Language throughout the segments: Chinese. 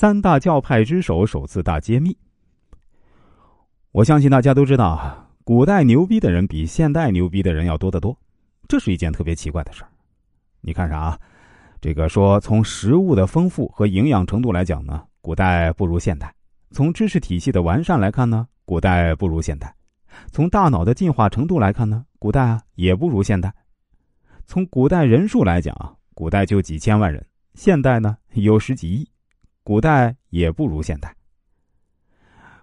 三大教派之首首次大揭秘。我相信大家都知道，古代牛逼的人比现代牛逼的人要多得多，这是一件特别奇怪的事儿。你看啥？这个说从食物的丰富和营养程度来讲呢，古代不如现代；从知识体系的完善来看呢，古代不如现代；从大脑的进化程度来看呢，古代啊也不如现代；从古代人数来讲啊，古代就几千万人，现代呢有十几亿，古代也不如现代。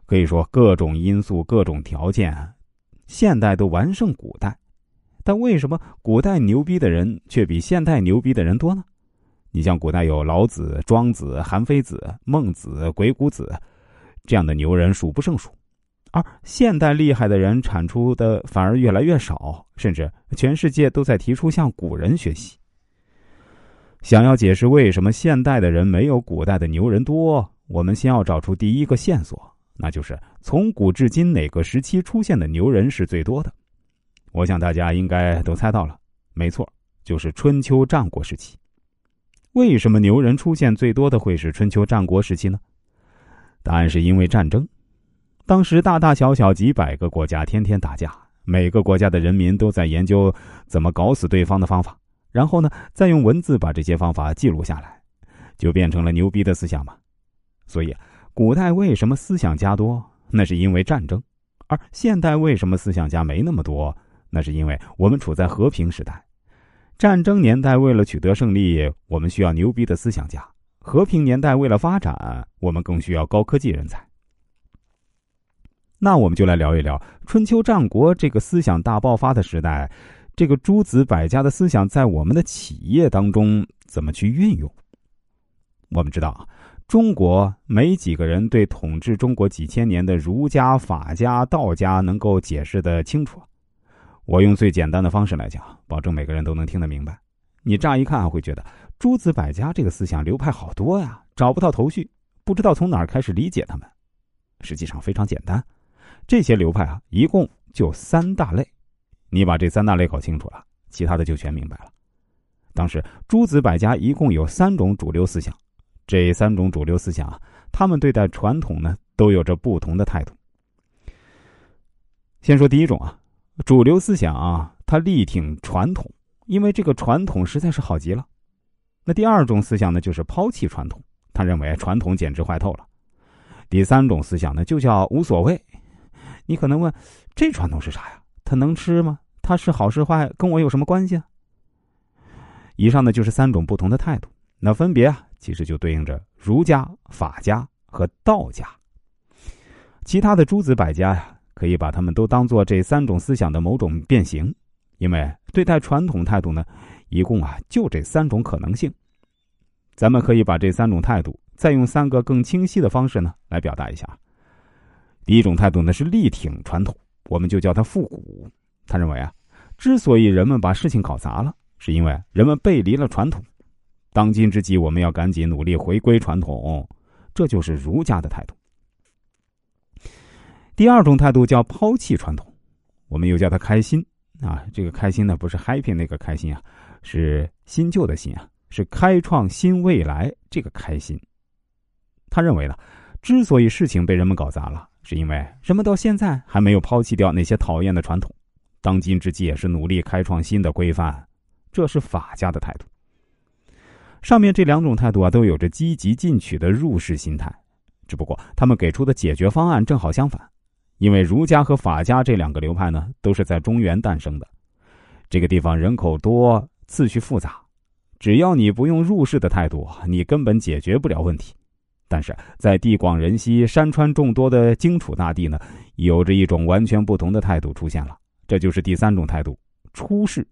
可以说各种因素、各种条件，现代都完胜古代，但为什么古代牛逼的人却比现代牛逼的人多呢？你像古代有老子、庄子、韩非子、孟子、鬼谷子这样的牛人数不胜数，而现代厉害的人产出的反而越来越少，甚至全世界都在提出向古人学习。想要解释为什么现代的人没有古代的牛人多，我们先要找出第一个线索，那就是从古至今哪个时期出现的牛人是最多的。我想大家应该都猜到了，没错，就是春秋战国时期。为什么牛人出现最多的会是春秋战国时期呢？答案是因为战争。当时大大小小几百个国家天天打架，每个国家的人民都在研究怎么搞死对方的方法，然后呢，再用文字把这些方法记录下来，就变成了牛逼的思想嘛。所以，古代为什么思想家多？那是因为战争；而现代为什么思想家没那么多？那是因为我们处在和平时代。战争年代，为了取得胜利，我们需要牛逼的思想家；和平年代，为了发展，我们更需要高科技人才。那我们就来聊一聊春秋战国这个思想大爆发的时代，这个诸子百家的思想在我们的企业当中怎么去运用？我们知道啊，中国没几个人对统治中国几千年的儒家、法家、道家能够解释的清楚。我用最简单的方式来讲，保证每个人都能听得明白。你乍一看会觉得诸子百家这个思想流派好多呀，找不到头绪，不知道从哪儿开始理解他们。实际上非常简单，这些流派啊，一共就三大类。你把这三大类搞清楚了，其他的就全明白了。当时诸子百家一共有三种主流思想，这三种主流思想啊，他们对待传统呢都有着不同的态度。先说第一种啊。主流思想啊，他力挺传统，因为这个传统实在是好极了。那第二种思想呢，就是抛弃传统，他认为传统简直坏透了。第三种思想呢，就叫无所谓。你可能问，这传统是啥呀？他能吃吗？他是好是坏，跟我有什么关系啊？以上呢，就是三种不同的态度。那分别啊，其实就对应着儒家、法家和道家。其他的诸子百家呀。可以把他们都当做这三种思想的某种变形，因为对待传统态度呢，一共啊就这三种可能性。咱们可以把这三种态度再用三个更清晰的方式呢来表达一下。第一种态度呢是力挺传统，我们就叫它复古。他认为啊，之所以人们把事情搞砸了，是因为人们背离了传统。当今之际，我们要赶紧努力回归传统，这就是儒家的态度。第二种态度叫抛弃传统，我们又叫它开心啊。这个开心呢，不是 happy 那个开心啊，是新旧的“新”啊，是开创新未来这个开心。他认为呢，之所以事情被人们搞砸了，是因为人们到现在还没有抛弃掉那些讨厌的传统。当今之计也是努力开创新的规范，这是法家的态度。上面这两种态度啊，都有着积极进取的入世心态，只不过他们给出的解决方案正好相反。因为儒家和法家这两个流派呢，都是在中原诞生的。这个地方人口多，次序复杂，只要你不用入世的态度，你根本解决不了问题。但是在地广人稀、山川众多的荆楚大地呢，有着一种完全不同的态度出现了，这就是第三种态度——出世。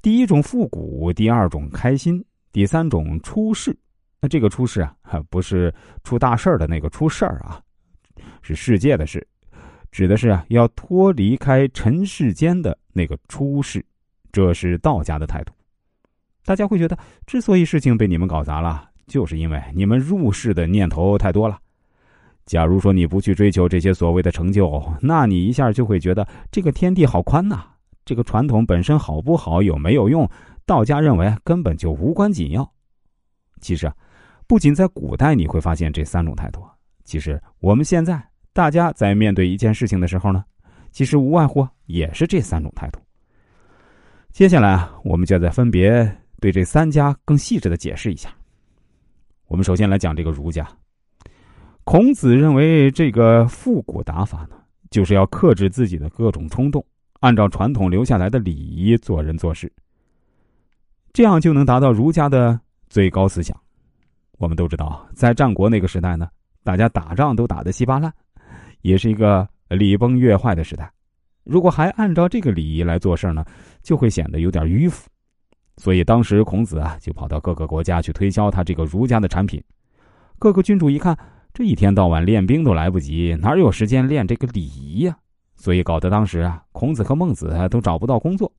第一种复古，第二种开心，第三种出世。那这个出世啊，不是出大事儿的那个出事儿啊。是世界的事，指的是啊，要脱离开尘世间的那个出世，这是道家的态度。大家会觉得，之所以事情被你们搞砸了，就是因为你们入世的念头太多了。假如说你不去追求这些所谓的成就，那你一下就会觉得这个天地好宽呐。这个传统本身好不好，有没有用，道家认为根本就无关紧要。其实啊，不仅在古代你会发现这三种态度，其实我们现在大家在面对一件事情的时候呢，其实无外乎也是这三种态度。接下来啊，我们就再分别对这三家更细致的解释一下。我们首先来讲这个儒家。孔子认为，这个复古打法呢，就是要克制自己的各种冲动，按照传统留下来的礼仪做人做事，这样就能达到儒家的最高思想。我们都知道，在战国那个时代呢，大家打仗都打得稀巴烂，也是一个礼崩乐坏的时代。如果还按照这个礼仪来做事呢，就会显得有点迂腐。所以当时孔子啊，就跑到各个国家去推销他这个儒家的产品。各个君主一看，这一天到晚练兵都来不及，哪有时间练这个礼仪呀？所以搞得当时啊，孔子和孟子都找不到工作，